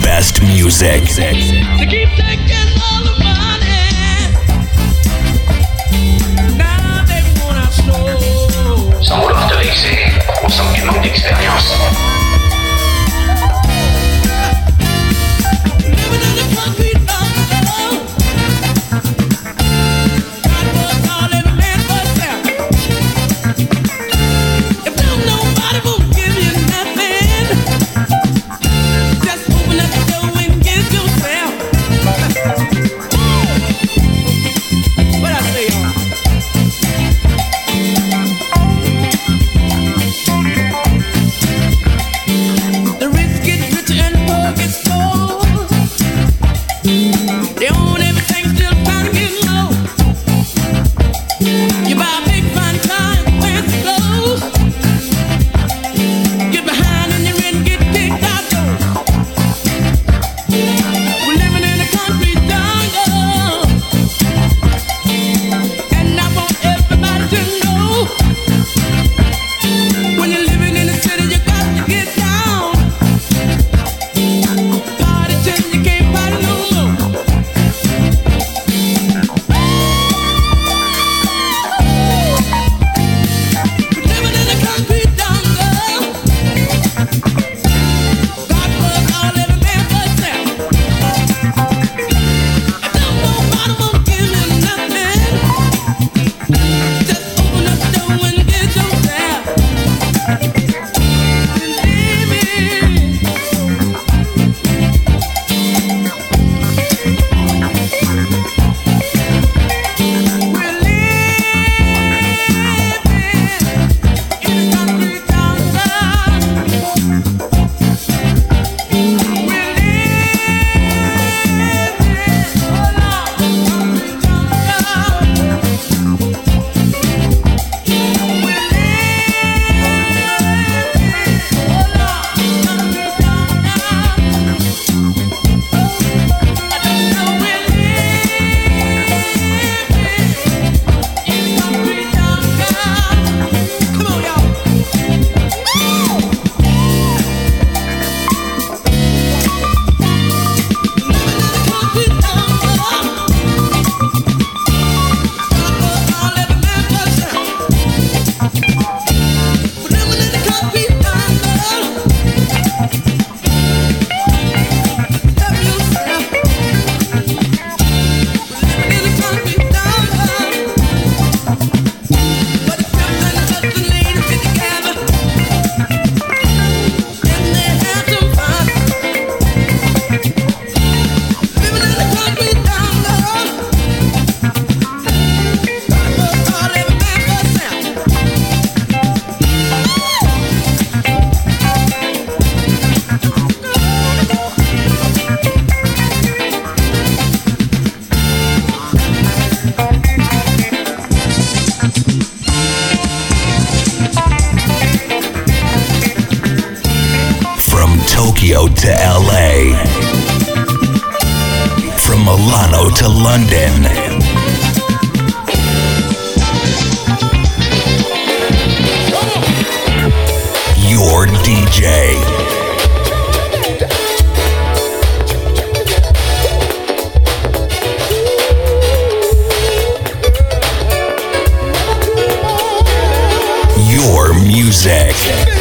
best music. Sans vouloir te vexer, on sent que tu manques d'expérience. Kisses from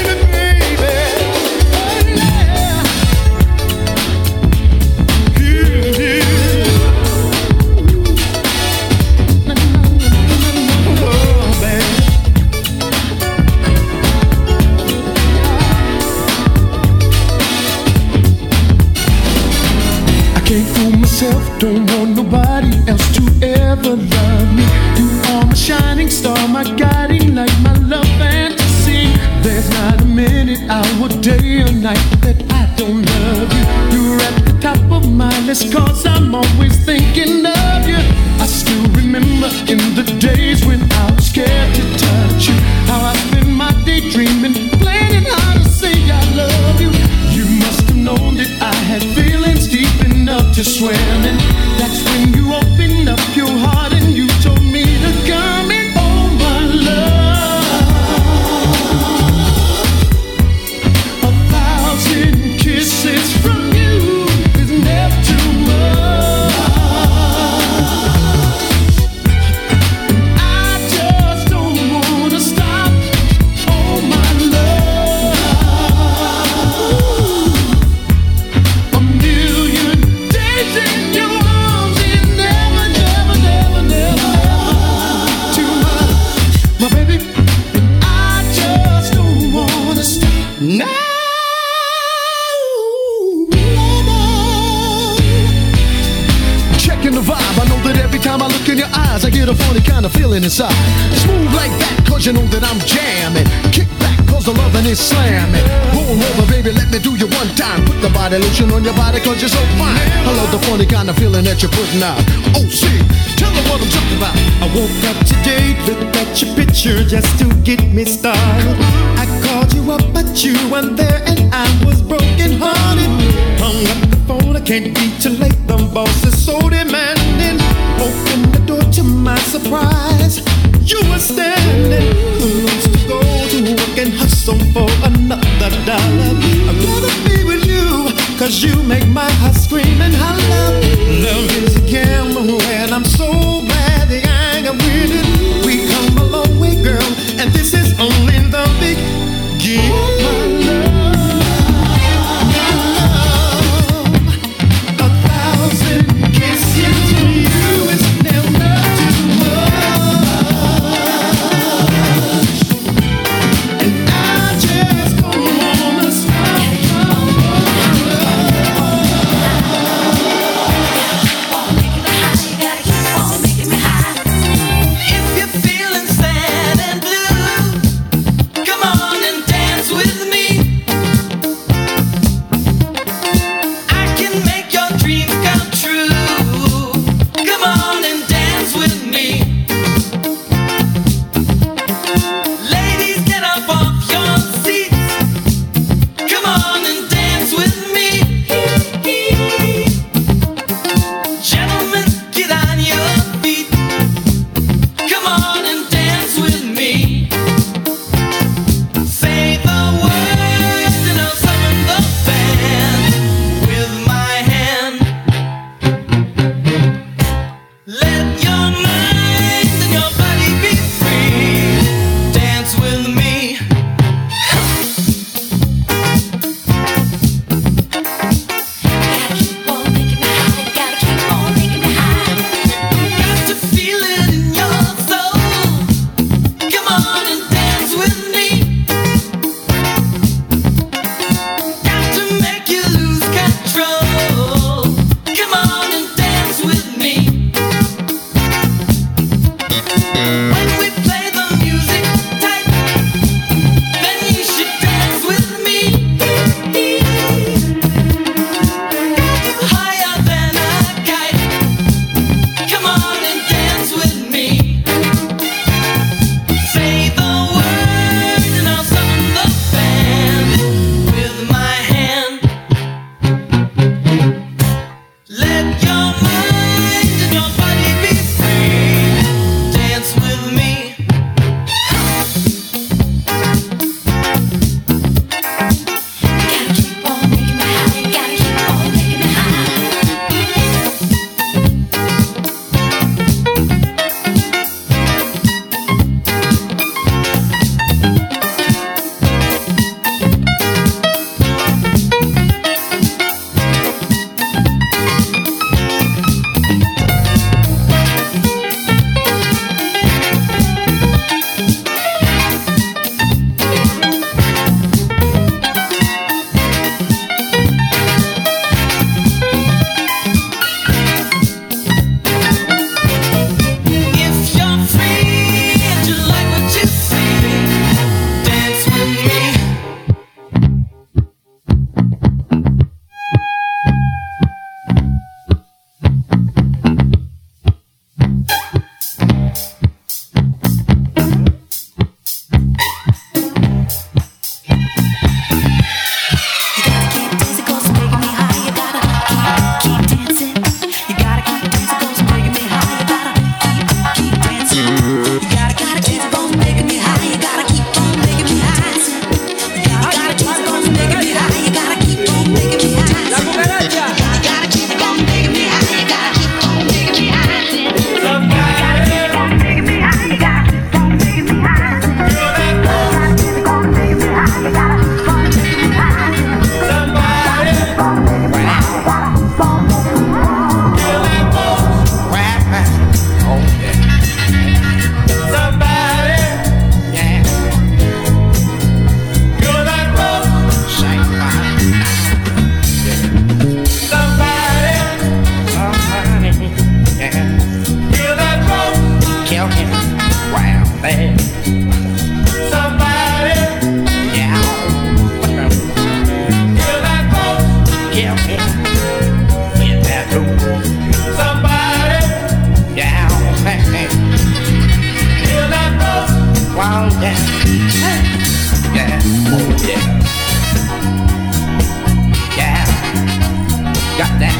that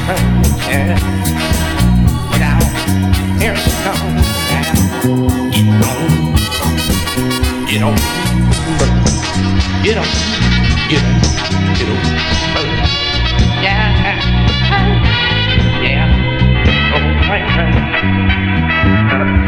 now, here it comes. Now Get on, get on, get on, get on, get on, Yeah, yeah, oh, right, right.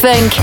Funk.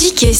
Musique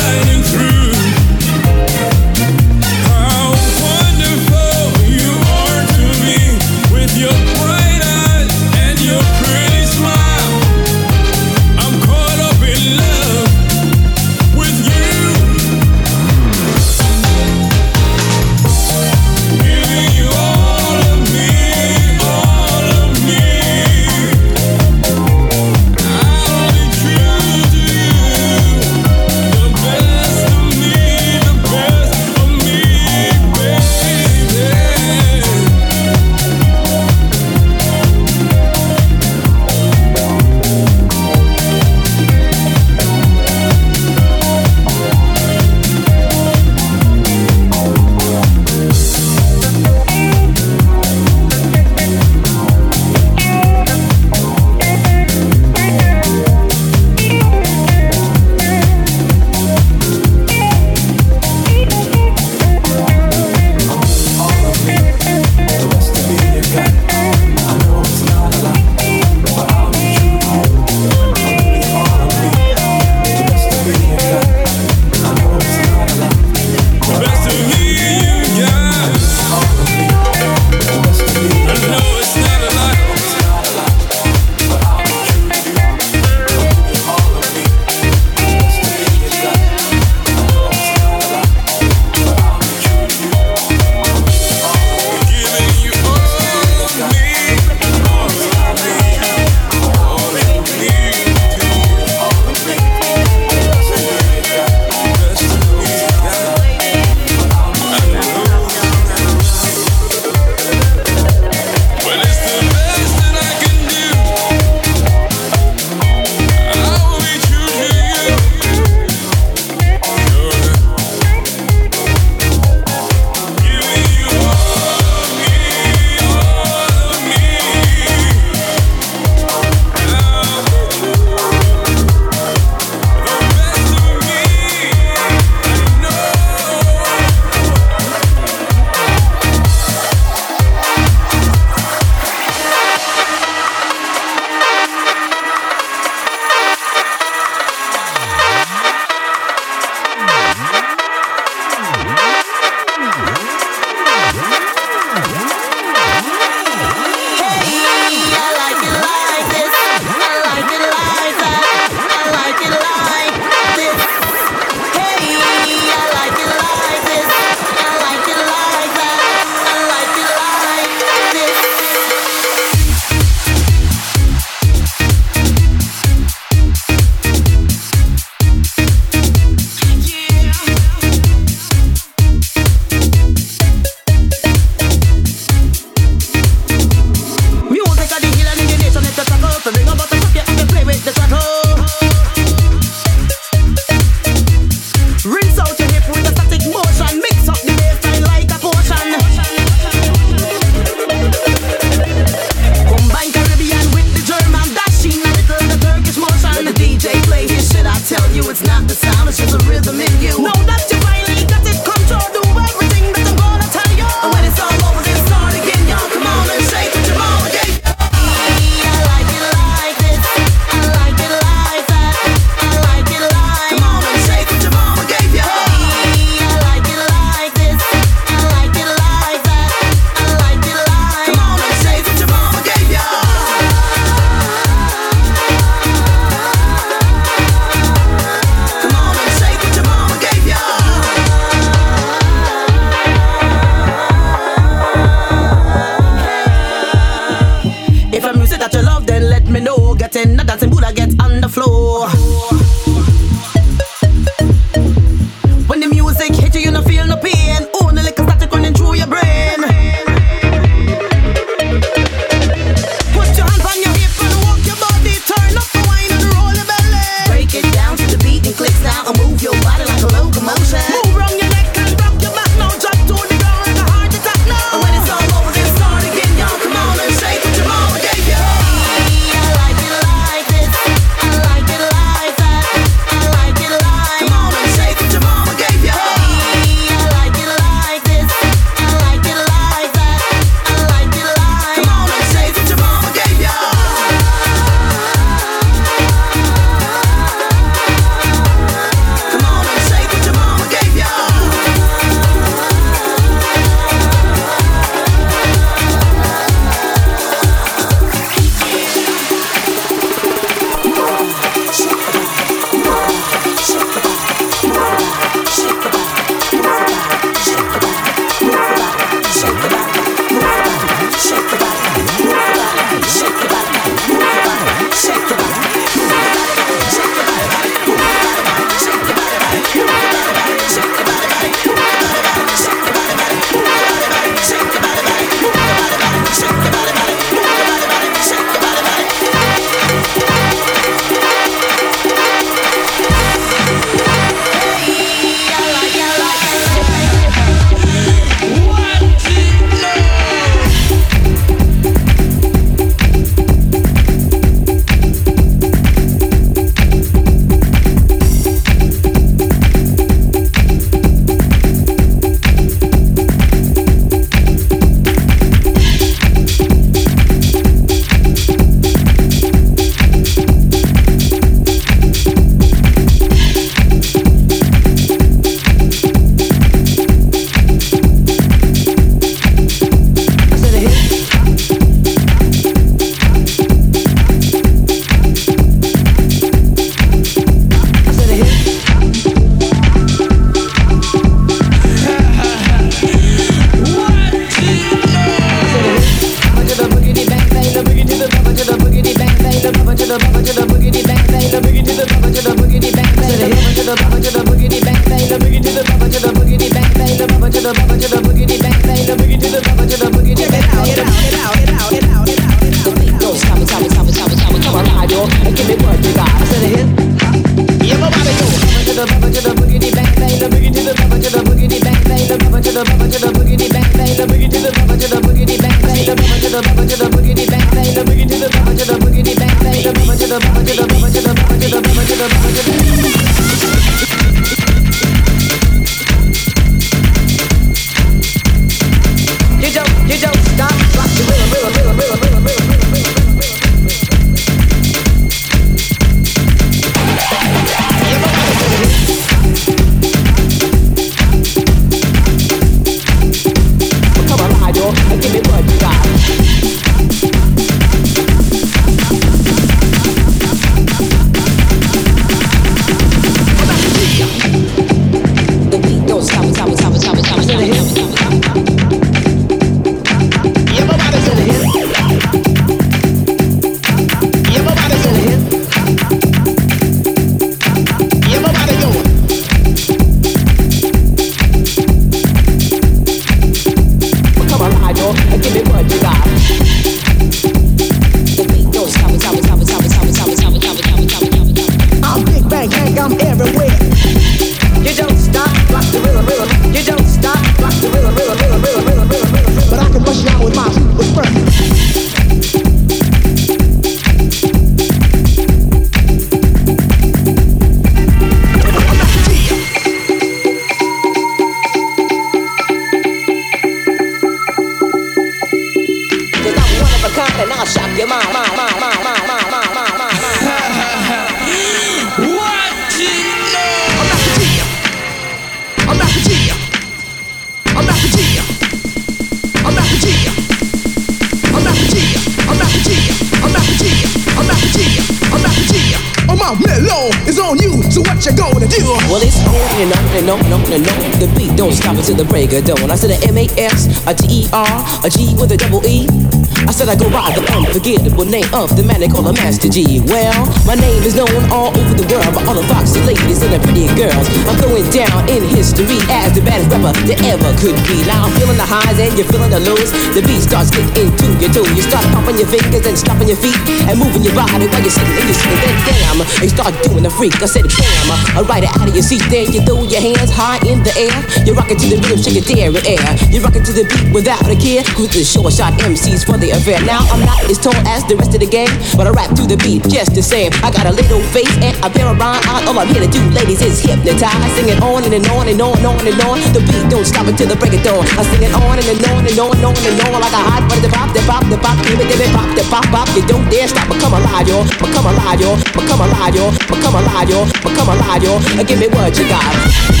Master Gee. Well, my name is known all over the world by all the foxy ladies and the pretty girls. I'm going down in history as the baddest rapper there ever could be. Now I'm feeling the highs and you're feeling the lows. The beat starts getting into your toe. You start pumping your fingers and stomping your feet and moving your body while you're sitting and you're sitting. Then damn, you start doing the freak. I said bam, I ride it out of your seat. Then you throw your hands high in the air. You rock it to the rhythm, shake it in air. You rock it to the beat without a care. Cruise the short shot MCs for the affair. Now I'm not as tall as the rest of the gang, but I rap to the beat just the same. I got a little face and a pair of rhyme eyes. All I'm here to do, ladies, is hypnotize. Singing on and, and on and on and on and on. The beat don't stop until the break of dawn. I sing it on and, and on and on and on and on like a hot butter. The pop, the pop, the pop, give it, give it, pop, the pop, pop. You don't dare stop. Become alive, yo. Become alive, yo. Become alive, yo. Become alive, yo. Become alive, yo. Give me what you got.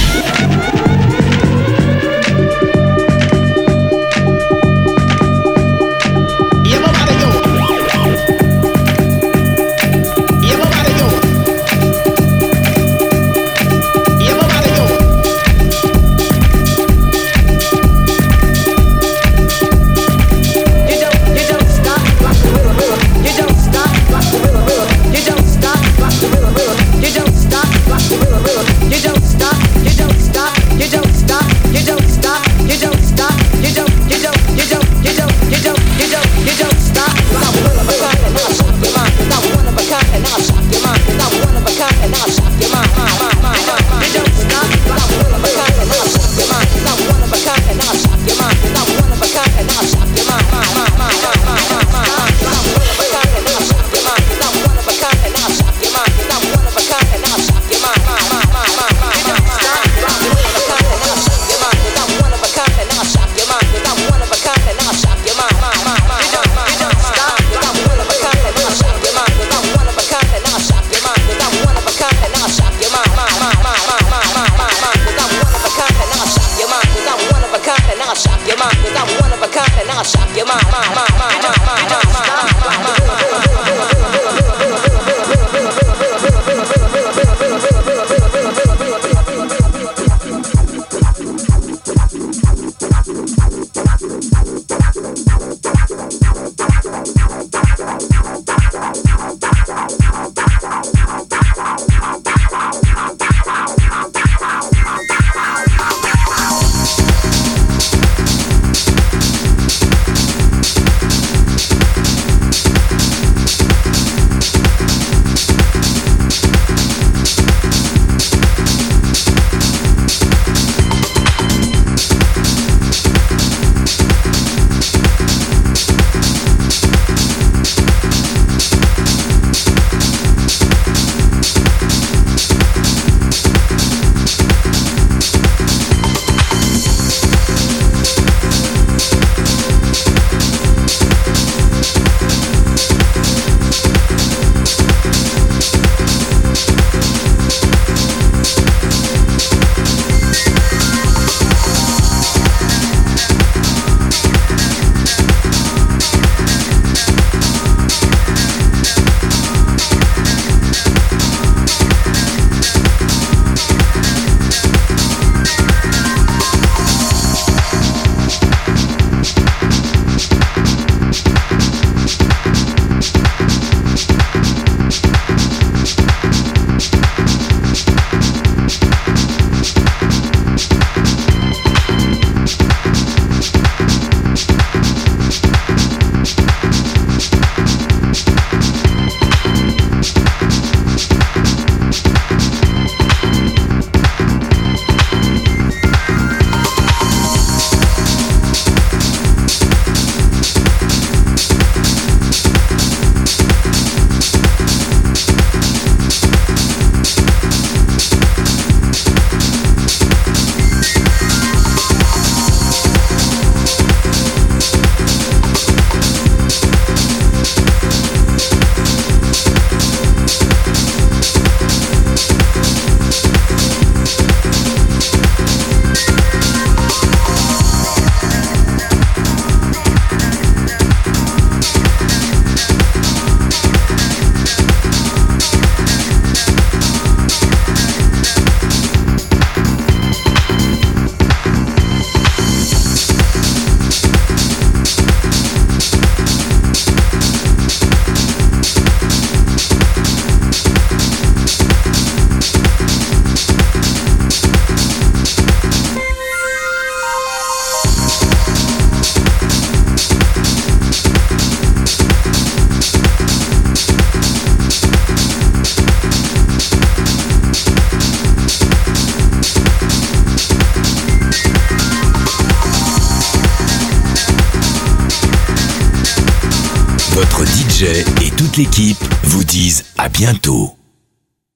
DJ